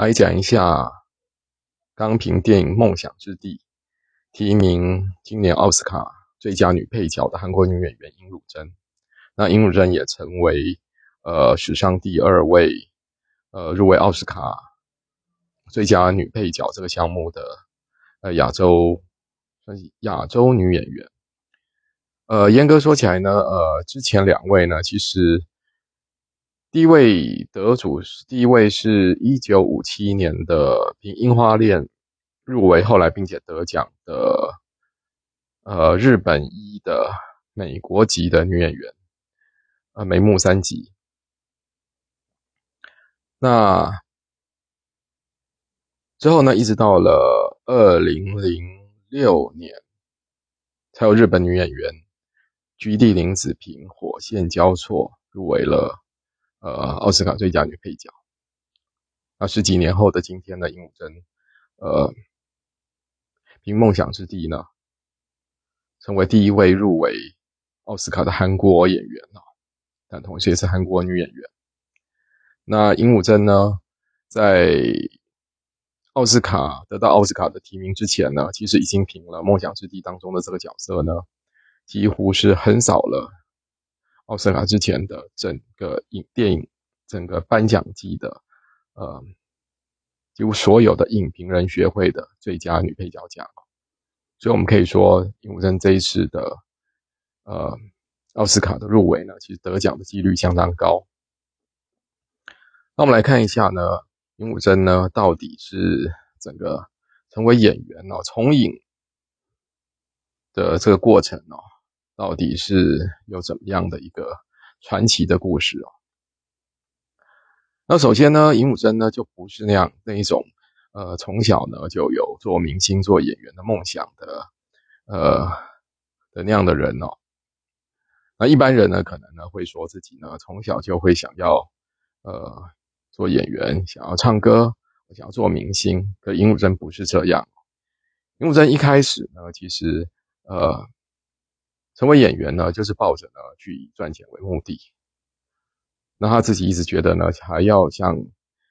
来讲一下刚凭电影《梦想之地》提名今年奥斯卡最佳女配角的韩国女演员尹汝贞。那尹汝贞也成为呃史上第二位呃入围奥斯卡最佳女配角这个项目的呃亚洲算是亚洲女演员。呃，严格说起来呢，呃，之前两位呢，其实第一位得主第一位是一九五七年的凭《樱花恋》入围，后来并且得奖的，呃，日本一的美国籍的女演员，呃，眉木三吉。那之后呢，一直到了二零零六年，才有日本女演员。菊地凛子凭《火线交错》入围了呃奥斯卡最佳女配角。那十几年后的今天呢，尹汝贞呃凭《梦想之地》呢，成为第一位入围奥斯卡的韩国演员哦，但同时也是韩国女演员。那尹汝贞呢，在奥斯卡得到奥斯卡的提名之前呢，其实已经凭了《梦想之地》当中的这个角色呢。几乎是横扫了奥斯卡之前的整个影电影整个颁奖季的呃几乎所有的影评人学会的最佳女配角奖，所以我们可以说尹武贞这一次的呃奥斯卡的入围呢，其实得奖的几率相当高。那我们来看一下呢，尹武贞呢到底是整个成为演员哦，从影的这个过程哦。到底是有怎么样的一个传奇的故事哦？那首先呢，尹汝贞呢就不是那样那一种，呃，从小呢就有做明星、做演员的梦想的，呃的那样的人哦。那一般人呢，可能呢会说自己呢从小就会想要，呃，做演员，想要唱歌，想要做明星。可尹汝贞不是这样，尹汝贞一开始呢，其实呃。成为演员呢，就是抱着呢去以赚钱为目的。那他自己一直觉得呢，还要向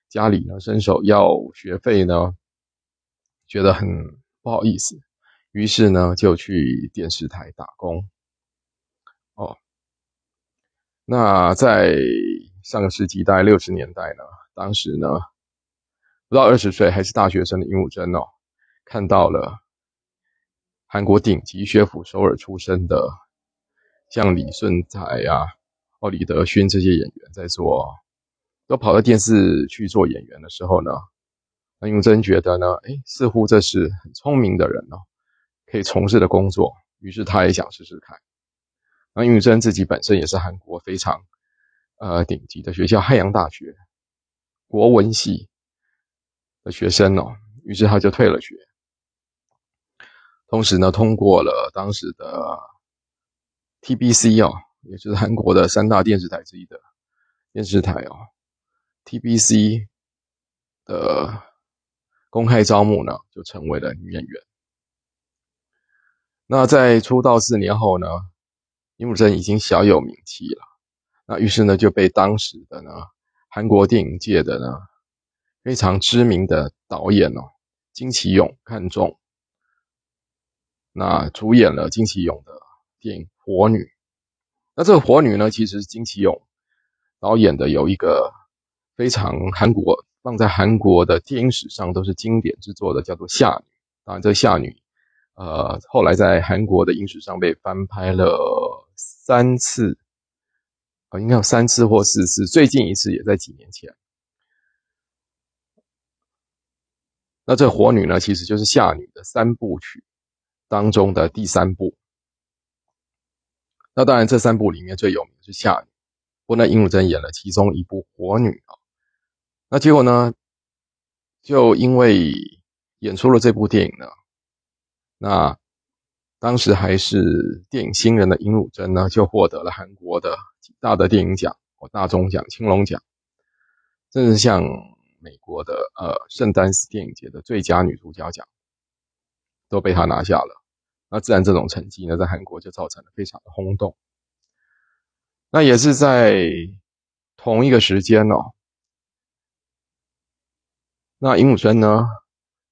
家里呢伸手要学费呢，觉得很不好意思，于是呢就去电视台打工。哦，那在上个世纪大概六十年代呢，当时呢不到二十岁还是大学生的尹武珍哦，看到了。韩国顶级学府首尔出身的，像李顺才啊、奥李德勋这些演员在做，都跑到电视去做演员的时候呢，那永贞觉得呢，哎，似乎这是很聪明的人哦，可以从事的工作，于是他也想试试看。那永贞自己本身也是韩国非常呃顶级的学校汉阳大学国文系的学生哦，于是他就退了学。同时呢，通过了当时的 TBC 哦，也就是韩国的三大电视台之一的电视台哦，TBC 的公开招募呢，就成为了女演员。那在出道四年后呢，尹汝贞已经小有名气了。那于是呢，就被当时的呢韩国电影界的呢非常知名的导演哦金启勇看中。那主演了金启勇的电影《火女》。那这个《火女》呢，其实是金启勇导演的有一个非常韩国放在韩国的电影史上都是经典之作的，叫做《夏女》。当然，这《夏女》呃，后来在韩国的影史上被翻拍了三次，呃，应该有三次或四次。最近一次也在几年前。那这《火女》呢，其实就是《夏女》的三部曲。当中的第三部，那当然这三部里面最有名的是《夏女》，不过呢，尹汝贞演了其中一部《火女》啊。那结果呢，就因为演出了这部电影呢，那当时还是电影新人的尹汝贞呢，就获得了韩国的几大的电影奖，或大钟奖、青龙奖，甚至像美国的呃圣丹斯电影节的最佳女主角奖，都被她拿下了。那自然这种成绩呢，在韩国就造成了非常的轰动。那也是在同一个时间哦，那尹武珍呢，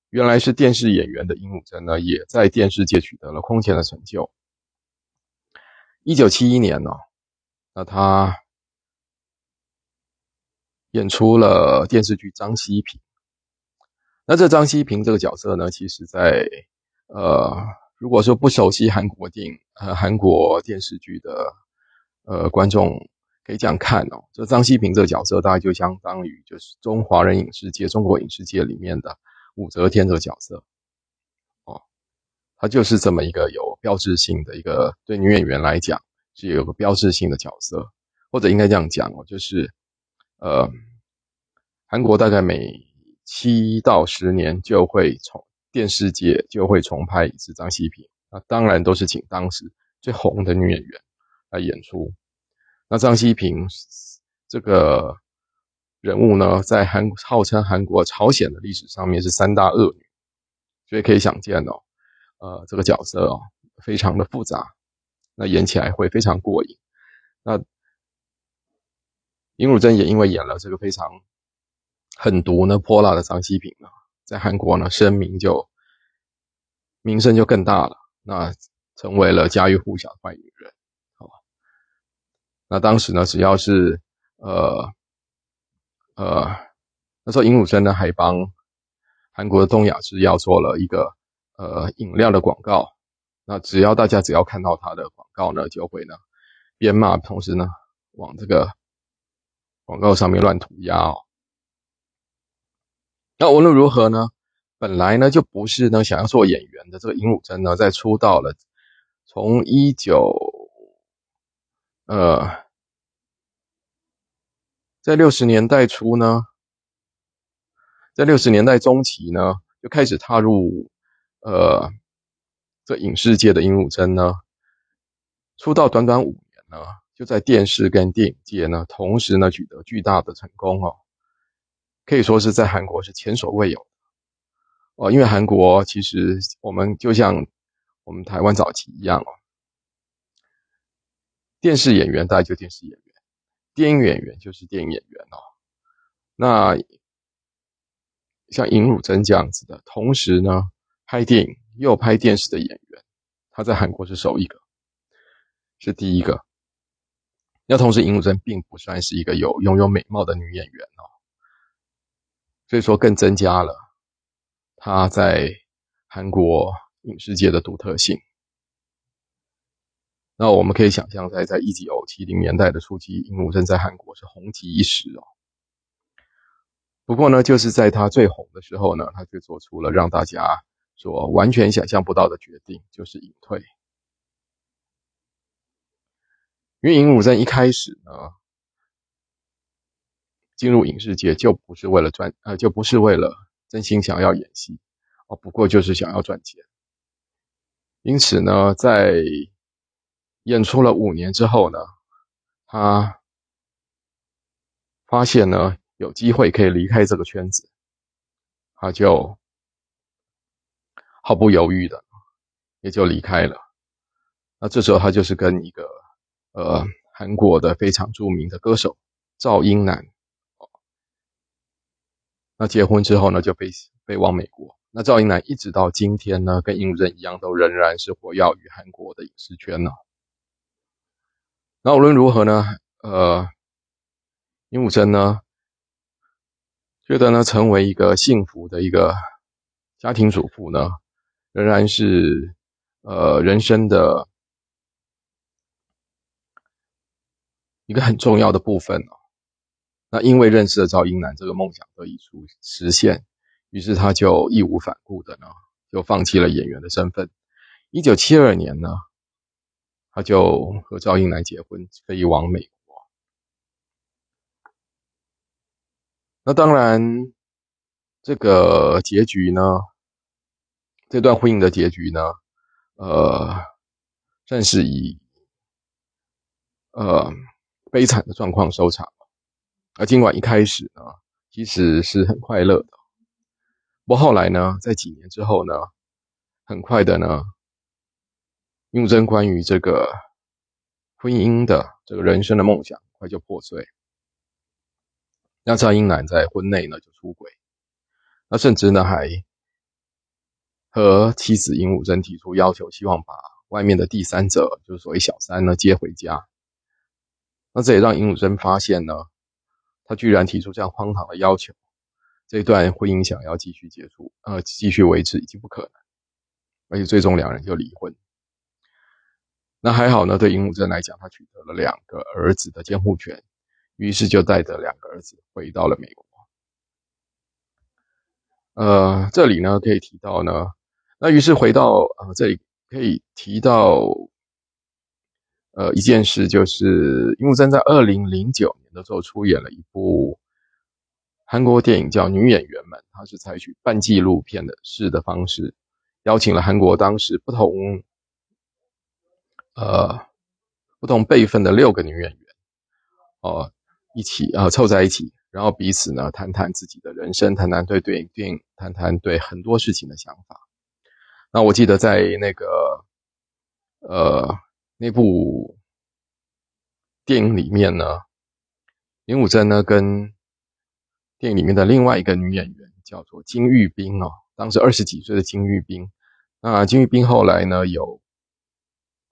原来是电视演员的尹武珍呢，也在电视界取得了空前的成就。一九七一年呢，那他演出了电视剧《张西平》。那这张西平这个角色呢，其实在呃，如果说不熟悉韩国电影呃韩国电视剧的呃观众。可以这样看哦，这张西平这个角色大概就相当于就是中华人影视界、中国影视界里面的武则天这个角色哦，他就是这么一个有标志性的一个对女演员来讲是有个标志性的角色，或者应该这样讲哦，就是呃，韩国大概每七到十年就会重电视界就会重拍一次张西平，那当然都是请当时最红的女演员来演出。那张西平这个人物呢，在韩号称韩国朝鲜的历史上面是三大恶女，所以可以想见哦，呃，这个角色哦非常的复杂，那演起来会非常过瘾。那尹汝贞也因为演了这个非常狠毒呢泼辣的张西平呢，在韩国呢声名就名声就更大了，那成为了家喻户晓的坏女人。好那当时呢，只要是呃呃，那时候尹汝贞呢还帮韩国的东亚制药做了一个呃饮料的广告。那只要大家只要看到他的广告呢，就会呢边骂，同时呢往这个广告上面乱涂鸦哦。那无论如何呢，本来呢就不是呢想要做演员的这个尹汝贞呢，在出道了，从一九。呃，在六十年代初呢，在六十年代中期呢，就开始踏入呃这影视界的尹汝贞呢，出道短短五年呢，就在电视跟电影界呢，同时呢取得巨大的成功哦，可以说是在韩国是前所未有的哦，因为韩国其实我们就像我们台湾早期一样哦。电视演员大概就电视演员，电影演员就是电影演员哦。那像尹汝贞这样子的，同时呢拍电影又拍电视的演员，他在韩国是首一个，是第一个。那同时，尹汝贞并不算是一个有拥有美貌的女演员，所以说更增加了他在韩国影视界的独特性。那我们可以想象，在在一九七零年代的初期，尹武镇在韩国是红极一时哦。不过呢，就是在他最红的时候呢，他却做出了让大家所完全想象不到的决定，就是隐退。因为尹武镇一开始呢，进入影视界就不是为了赚，呃，就不是为了真心想要演戏哦，不过就是想要赚钱。因此呢，在演出了五年之后呢，他发现呢有机会可以离开这个圈子，他就毫不犹豫的也就离开了。那这时候他就是跟一个呃韩国的非常著名的歌手赵英男，那结婚之后呢就飞飞往美国。那赵英男一直到今天呢，跟英人一样，都仍然是活跃于韩国的影视圈呢。那无论如何呢，呃，尹武贞呢，觉得呢，成为一个幸福的一个家庭主妇呢，仍然是呃人生的一个很重要的部分哦。那因为认识了赵英男，这个梦想得以出实现，于是他就义无反顾的呢，就放弃了演员的身份。一九七二年呢。他就和赵英男结婚，飞往美国。那当然，这个结局呢，这段婚姻的结局呢，呃，算是以呃悲惨的状况收场。而尽管一开始呢，其实是很快乐的，不过后来呢，在几年之后呢，很快的呢。用真关于这个婚姻的这个人生的梦想，快就破碎。那赵英男在婚内呢就出轨，那甚至呢还和妻子尹武贞提出要求，希望把外面的第三者，就是所谓小三呢接回家。那这也让尹武贞发现呢，他居然提出这样荒唐的要求，这段婚姻想要继续结束，呃，继续维持已经不可能，而且最终两人就离婚。那还好呢，对尹武贞来讲，他取得了两个儿子的监护权，于是就带着两个儿子回到了美国。呃，这里呢可以提到呢，那于是回到呃这里可以提到，呃一件事就是尹武贞在二零零九年的时候出演了一部韩国电影叫《女演员们》，它是采取半纪录片的式的方式，邀请了韩国当时不同。呃，不同辈分的六个女演员，哦，一起啊凑在一起，然后彼此呢谈谈自己的人生，谈谈对电影电影，谈谈对很多事情的想法。那我记得在那个呃那部电影里面呢，林武珍呢跟电影里面的另外一个女演员叫做金玉彬哦，当时二十几岁的金玉彬。那金玉彬后来呢有。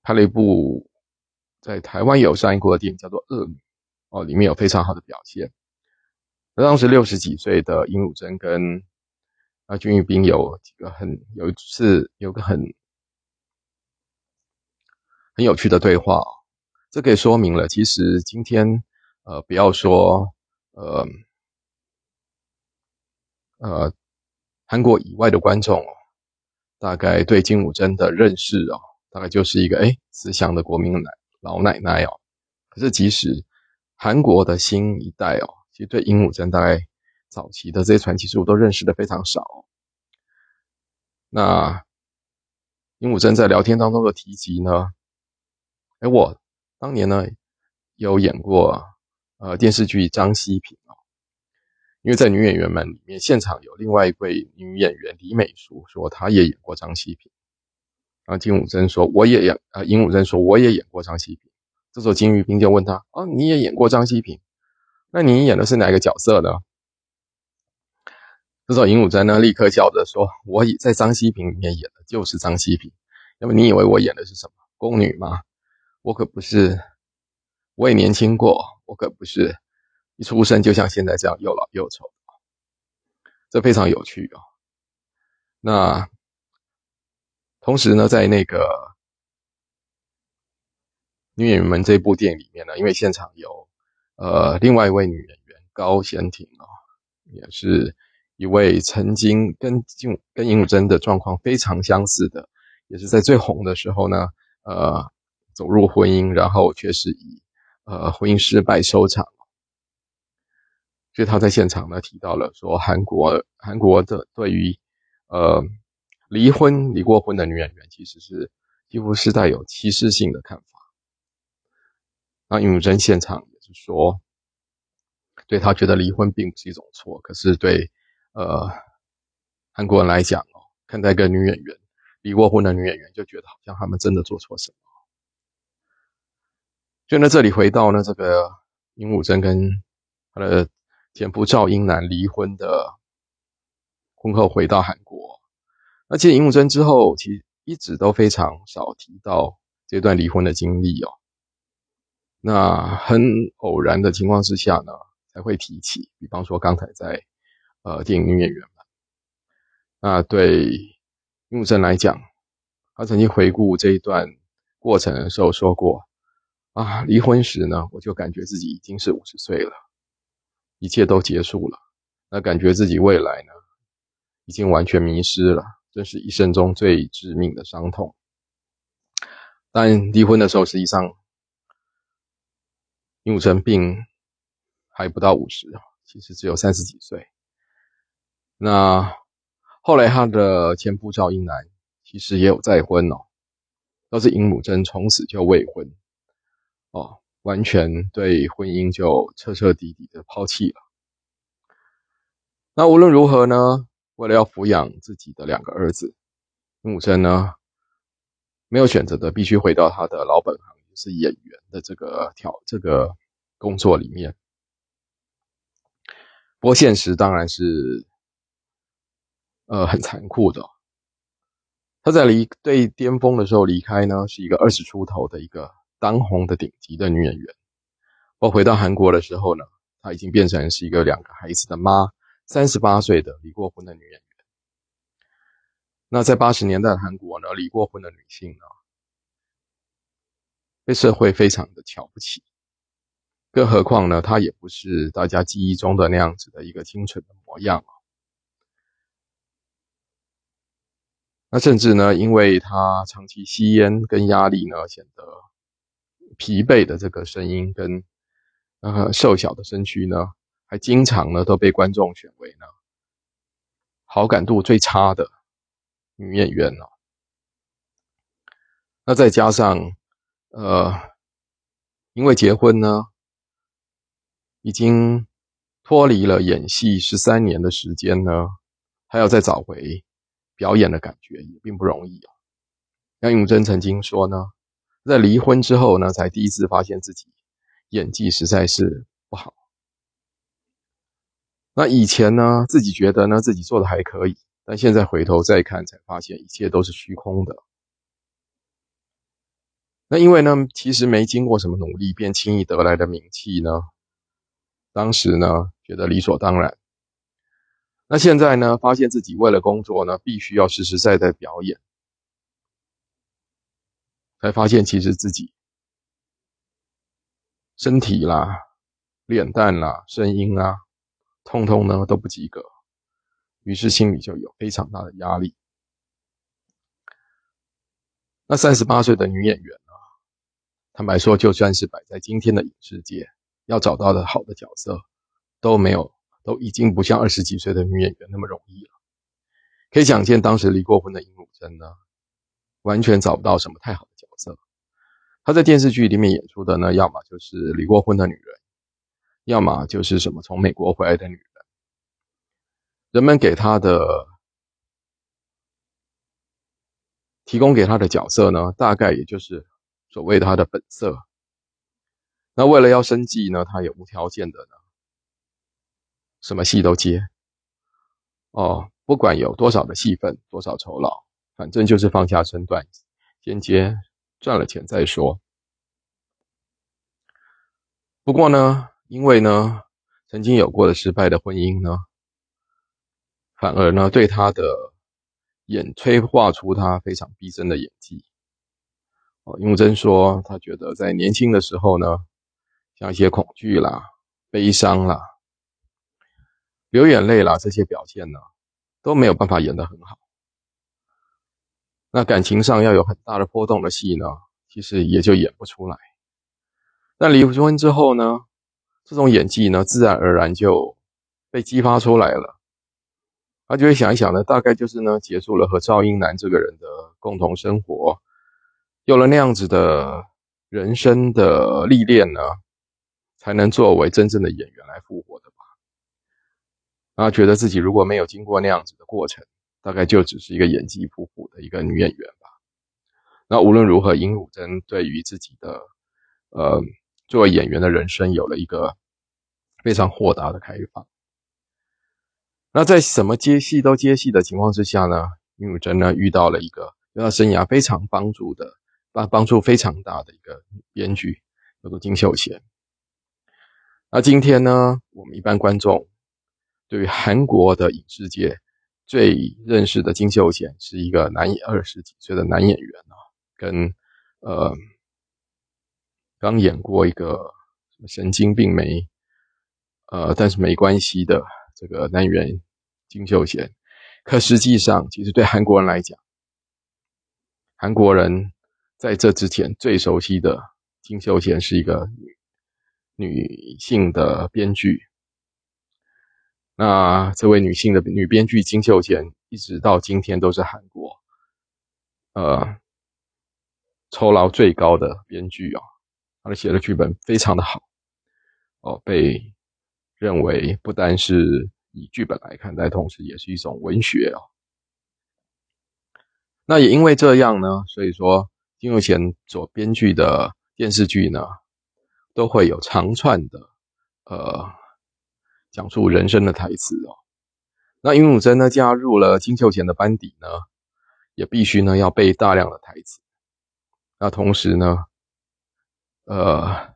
拍了一部在台湾有上映过的电影，叫做《恶女》哦，里面有非常好的表现。那当时六十几岁的尹汝贞跟啊金玉彬有几个很有一次有个很很有趣的对话，这可以说明了，其实今天呃不要说呃呃韩国以外的观众，大概对金武珍的认识哦。大概就是一个哎，慈祥的国民奶老奶奶哦。可是即使韩国的新一代哦，其实对鹦鹉珍大概早期的这些传奇事物都认识的非常少。那鹦鹉珍在聊天当中的提及呢，哎，我当年呢有演过呃电视剧张希平哦，因为在女演员们里面，现场有另外一位女演员李美淑说她也演过张希平。然后金武珍说：“我也演。”啊，尹武珍说：“我也演过张希平。”这时候金玉彬就问他：“哦，你也演过张希平？那你演的是哪个角色呢？”这时候尹武珍呢立刻笑着说：“我在张希平里面演的就是张希平。那么你以为我演的是什么宫女吗？我可不是，我也年轻过，我可不是一出生就像现在这样又老又丑。这非常有趣哦。那。”同时呢，在那个女演员们这部电影里面呢，因为现场有呃另外一位女演员高贤婷啊，也是一位曾经跟金跟尹武珍的状况非常相似的，也是在最红的时候呢，呃走入婚姻，然后却是以呃婚姻失败收场。所以他在现场呢提到了说，韩国韩国的对于呃。离婚、离过婚的女演员其实是几乎是带有歧视性的看法。那尹汝贞现场也是说，对他觉得离婚并不是一种错，可是对呃韩国人来讲哦，看待一个女演员离过婚的女演员，就觉得好像他们真的做错什么。所以呢，这里回到呢这个尹武珍跟他的前夫赵英男离婚的婚后回到韩国。而且尹武珍之后，其实一直都非常少提到这段离婚的经历哦。那很偶然的情况之下呢，才会提起。比方说刚才在呃电影女演员嘛，那对尹武珍来讲，他曾经回顾这一段过程的时候说过：啊，离婚时呢，我就感觉自己已经是五十岁了，一切都结束了，那感觉自己未来呢，已经完全迷失了。这是一生中最致命的伤痛。但离婚的时候，实际上尹武成病还不到五十，其实只有三十几岁。那后来他的前夫赵英男其实也有再婚哦，都是尹武贞从此就未婚哦，完全对婚姻就彻彻底底的抛弃了。那无论如何呢？为了要抚养自己的两个儿子，尹武贞呢没有选择的，必须回到他的老本行，就是演员的这个挑这个工作里面。不过现实当然是呃很残酷的。他在离最巅峰的时候离开呢，是一个二十出头的一个当红的顶级的女演员。我回到韩国的时候呢，她已经变成是一个两个孩子的妈，三十八岁的离过婚的女演员。那在八十年代的韩国呢，离过婚的女性呢，被社会非常的瞧不起。更何况呢，她也不是大家记忆中的那样子的一个清纯的模样那甚至呢，因为她长期吸烟跟压力呢，显得疲惫的这个声音跟呃瘦小的身躯呢，还经常呢都被观众选为呢好感度最差的。女演员哦，那再加上，呃，因为结婚呢，已经脱离了演戏十三年的时间呢，还要再找回表演的感觉也并不容易啊。杨永贞曾经说呢，在离婚之后呢，才第一次发现自己演技实在是不好。那以前呢，自己觉得呢，自己做的还可以。但现在回头再看，才发现一切都是虚空的。那因为呢，其实没经过什么努力便轻易得来的名气呢，当时呢觉得理所当然。那现在呢，发现自己为了工作呢，必须要实实在在表演，才发现其实自己身体啦、脸蛋啦、声音啊，通通呢都不及格。于是心里就有非常大的压力。那三十八岁的女演员呢？坦白说，就算是摆在今天的影视界，要找到的好的角色都没有，都已经不像二十几岁的女演员那么容易了。可以想见，当时离过婚的尹汝贞呢，完全找不到什么太好的角色。她在电视剧里面演出的呢，要么就是离过婚的女人，要么就是什么从美国回来的女人。人们给他的提供给他的角色呢，大概也就是所谓他的本色。那为了要生计呢，他也无条件的呢，什么戏都接。哦，不管有多少的戏份，多少酬劳，反正就是放下身段，先接赚了钱再说。不过呢，因为呢，曾经有过的失败的婚姻呢。反而呢，对他的演催化出他非常逼真的演技。哦，雍真说，他觉得在年轻的时候呢，像一些恐惧啦、悲伤啦、流眼泪啦这些表现呢，都没有办法演得很好。那感情上要有很大的波动的戏呢，其实也就演不出来。但离婚之后呢，这种演技呢，自然而然就被激发出来了。他就会想一想呢，大概就是呢，结束了和赵英男这个人的共同生活，有了那样子的人生的历练呢，才能作为真正的演员来复活的吧。他觉得自己如果没有经过那样子的过程，大概就只是一个演技普普的一个女演员吧。那无论如何，尹汝贞对于自己的呃作为演员的人生有了一个非常豁达的开放。那在什么接戏都接戏的情况之下呢？尹汝贞呢遇到了一个对他生涯非常帮助的、帮帮助非常大的一个编剧，叫做金秀贤。那今天呢，我们一般观众对于韩国的影视界最认识的金秀贤是一个男二十几岁的男演员啊，跟呃刚演过一个神经病没呃，但是没关系的这个男演员。金秀贤，可实际上，其实对韩国人来讲，韩国人在这之前最熟悉的金秀贤是一个女女性的编剧。那这位女性的女编剧金秀贤，一直到今天都是韩国呃酬劳最高的编剧啊。她的写的剧本非常的好哦，被认为不单是。以剧本来看，但同时也是一种文学哦。那也因为这样呢，所以说金秀贤所编剧的电视剧呢，都会有长串的呃讲述人生的台词哦。那尹汝贞呢加入了金秀贤的班底呢，也必须呢要背大量的台词。那同时呢，呃，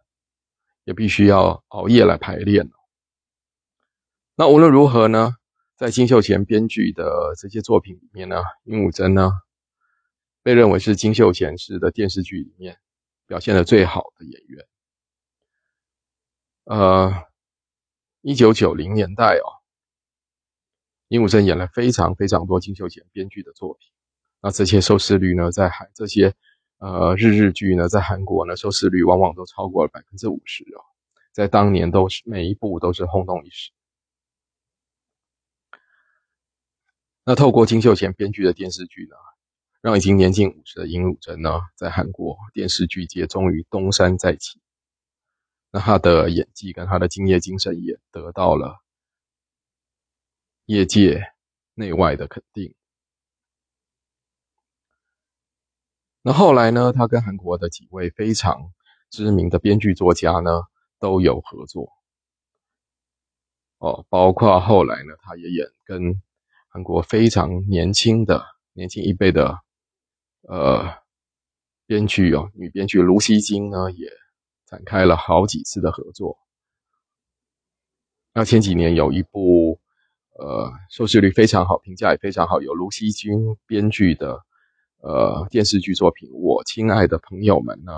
也必须要熬夜来排练。那无论如何呢，在金秀贤编剧的这些作品里面呢，尹汝贞呢被认为是金秀贤式的电视剧里面表现的最好的演员。呃，一九九零年代哦。尹武贞演了非常非常多金秀贤编剧的作品，那这些收视率呢，在韩这些呃日日剧呢，在韩国呢收视率往往都超过了百分之五十哦，在当年都是每一部都是轰动一时。那透过金秀贤编剧的电视剧呢，让已经年近五十的尹汝贞呢，在韩国电视剧界终于东山再起。那他的演技跟他的敬业精神也得到了。业界内外的肯定。那后来呢？他跟韩国的几位非常知名的编剧作家呢都有合作。哦，包括后来呢，他也演跟韩国非常年轻的年轻一辈的呃编剧哦，女编剧卢锡金呢也展开了好几次的合作。那前几年有一部。呃，收视率非常好，评价也非常好。有卢锡君编剧的呃电视剧作品《我亲爱的朋友们》呢，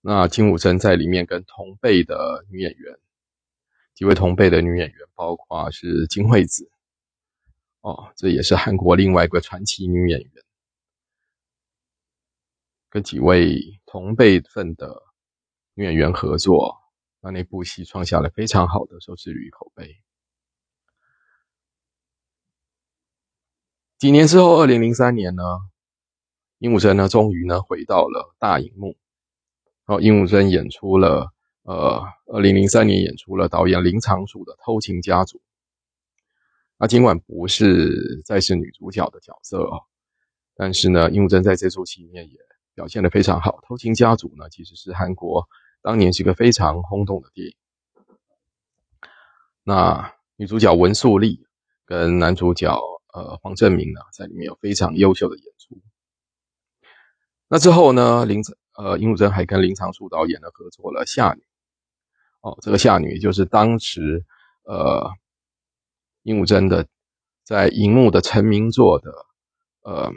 那金武珍在里面跟同辈的女演员，几位同辈的女演员，包括是金惠子，哦，这也是韩国另外一个传奇女演员，跟几位同辈份的女演员合作。让那部戏创下了非常好的收视率口碑。几年之后，二零零三年呢，殷武珍呢终于呢回到了大荧幕。然后殷武珍演出了呃，二零零三年演出了导演林长楚的《偷情家族》。那尽管不是再是女主角的角色哦，但是呢，殷武珍在这出戏里面也表现的非常好。《偷情家族》呢，其实是韩国。当年是一个非常轰动的电影。那女主角文素丽跟男主角呃黄正明呢，在里面有非常优秀的演出。那之后呢，林呃殷武珍还跟林长树导演呢合作了《夏女》。哦，这个《夏女》就是当时呃殷武珍的在荧幕的成名作的呃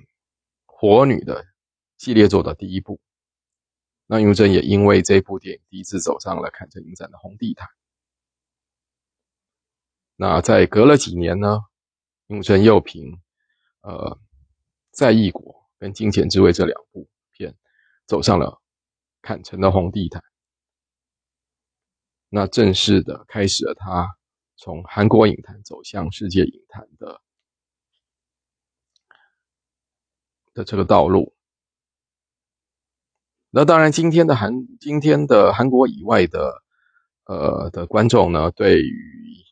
火女的系列作的第一部。那雍正也因为这部电影第一次走上了坎城影展的红地毯。那在隔了几年呢，雍正又凭呃《在异国》跟《金钱之味》这两部片走上了坎城的红地毯。那正式的开始了他从韩国影坛走向世界影坛的的这个道路。那当然，今天的韩今天的韩国以外的呃的观众呢，对于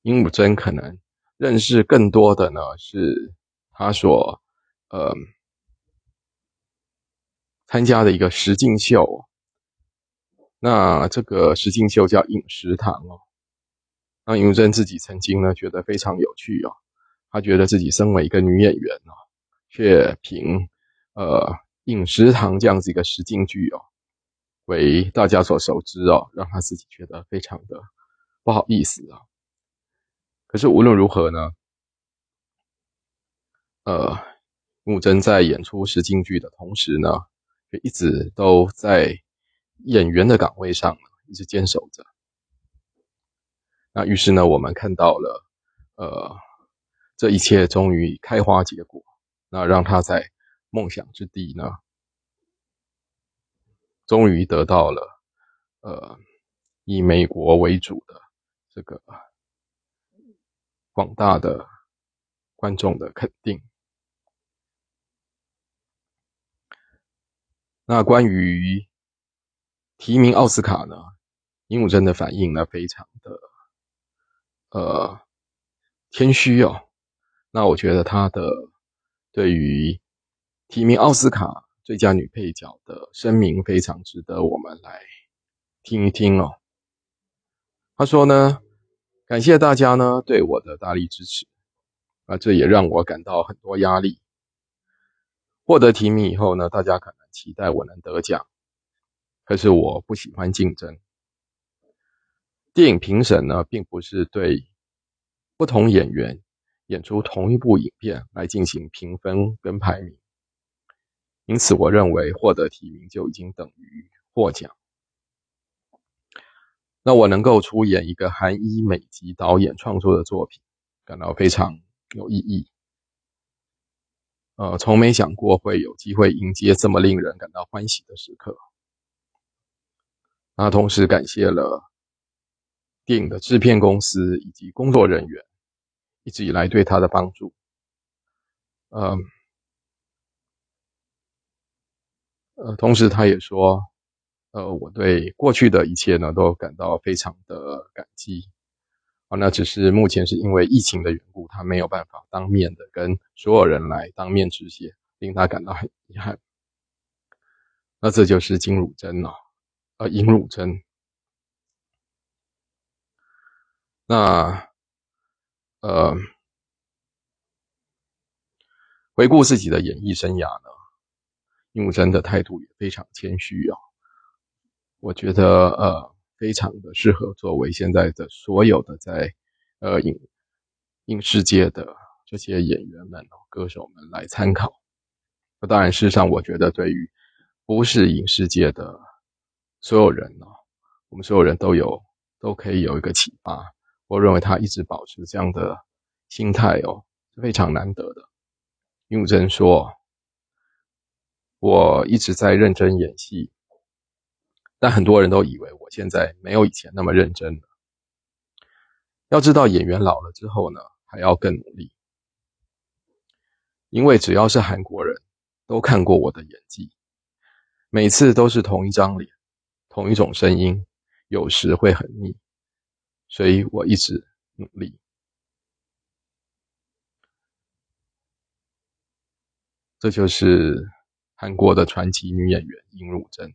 殷武珍可能认识更多的呢，是他所呃参加的一个实境秀。那这个实境秀叫《饮食堂》哦。那殷武珍自己曾经呢，觉得非常有趣哦。他觉得自己身为一个女演员哦，却凭呃。饮食堂这样子一个实境剧哦，为大家所熟知哦，让他自己觉得非常的不好意思啊。可是无论如何呢，呃，木真在演出实境剧的同时呢，就一直都在演员的岗位上一直坚守着。那于是呢，我们看到了，呃，这一切终于开花结果，那让他在。梦想之地呢，终于得到了呃以美国为主的这个广大的观众的肯定。那关于提名奥斯卡呢，鹦鹉真的反应呢非常的呃谦虚哦。那我觉得他的对于。提名奥斯卡最佳女配角的声明非常值得我们来听一听哦。他说呢，感谢大家呢对我的大力支持，啊，这也让我感到很多压力。获得提名以后呢，大家可能期待我能得奖，可是我不喜欢竞争。电影评审呢，并不是对不同演员演出同一部影片来进行评分跟排名，因此我认为获得提名就已经等于获奖。那我能够出演一个韩一美籍导演创作的作品，感到非常有意义。呃，从没想过会有机会迎接这么令人感到欢喜的时刻。那同时感谢了。电影的制片公司以及工作人员一直以来对他的帮助，呃，呃，同时他也说，呃，我对过去的一切呢都感到非常的感激，啊，那只是目前是因为疫情的缘故，他没有办法当面的跟所有人来当面致谢，令他感到很遗憾。那这就是金汝珍了，呃，尹汝珍。那，呃，回顾自己的演艺生涯呢，尹武真的态度也非常谦虚啊。我觉得呃，非常的适合作为现在的所有的在呃影影视界的这些演员们哦、歌手们来参考。那当然，事实上，我觉得对于不是影视界的所有人呢，我们所有人都有都可以有一个启发。我认为他一直保持这样的心态哦，是非常难得的。尹武真说：“我一直在认真演戏，但很多人都以为我现在没有以前那么认真了。要知道，演员老了之后呢，还要更努力，因为只要是韩国人都看过我的演技，每次都是同一张脸，同一种声音，有时会很腻。”所以我一直努力。这就是韩国的传奇女演员尹汝贞。